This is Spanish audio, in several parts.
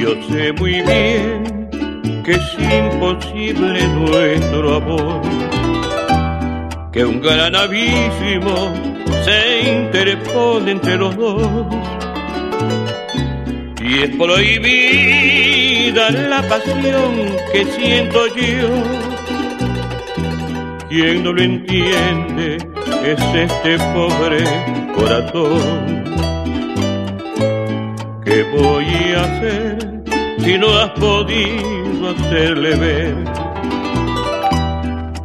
Yo sé muy bien es imposible nuestro amor, que un gran abismo se interpone entre los dos. Y es prohibida la pasión que siento yo. Quien no lo entiende es este pobre corazón. ¿Qué voy a hacer si no has podido hacerle ver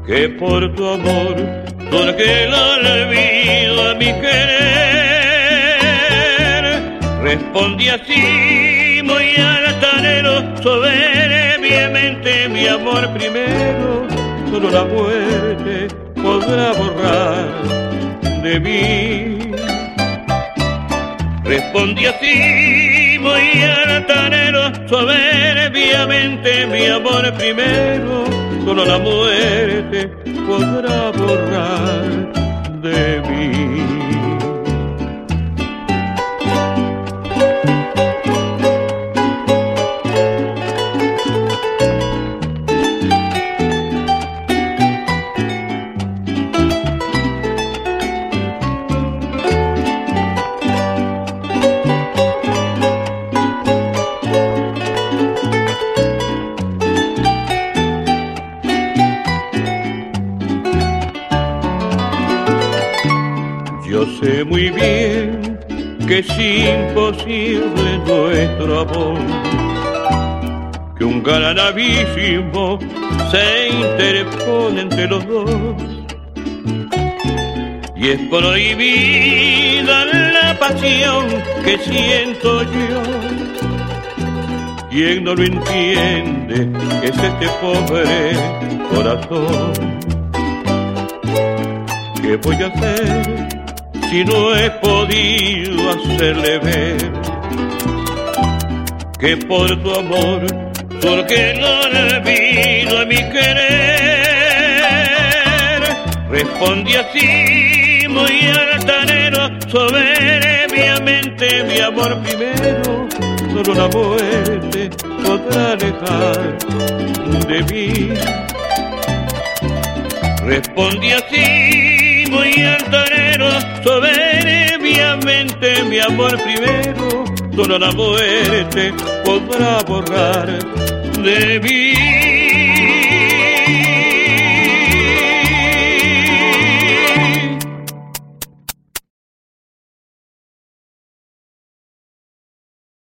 que por tu amor porque el olvido a mi querer. Respondí así muy altanero soberbiamente mi amor primero solo la muerte podrá borrar de mí. Respondí así, muy altanero, soberbiamente mi amor primero, solo la muerte podrá borrar Yo sé muy bien que es imposible nuestro amor, que un gran se interpone entre los dos. Y es prohibida la pasión que siento yo. Quien no lo entiende es este pobre corazón. ¿Qué voy a hacer si no he podido hacerle ver que por tu amor, porque no olvido a mi querer, respondí así muy altanero, soberbiamente mi amor primero, solo la muerte podrá alejar de mí. Respondí así, muy altanero, soberbiamente mi amor primero, solo la muerte podrá borrar de mí.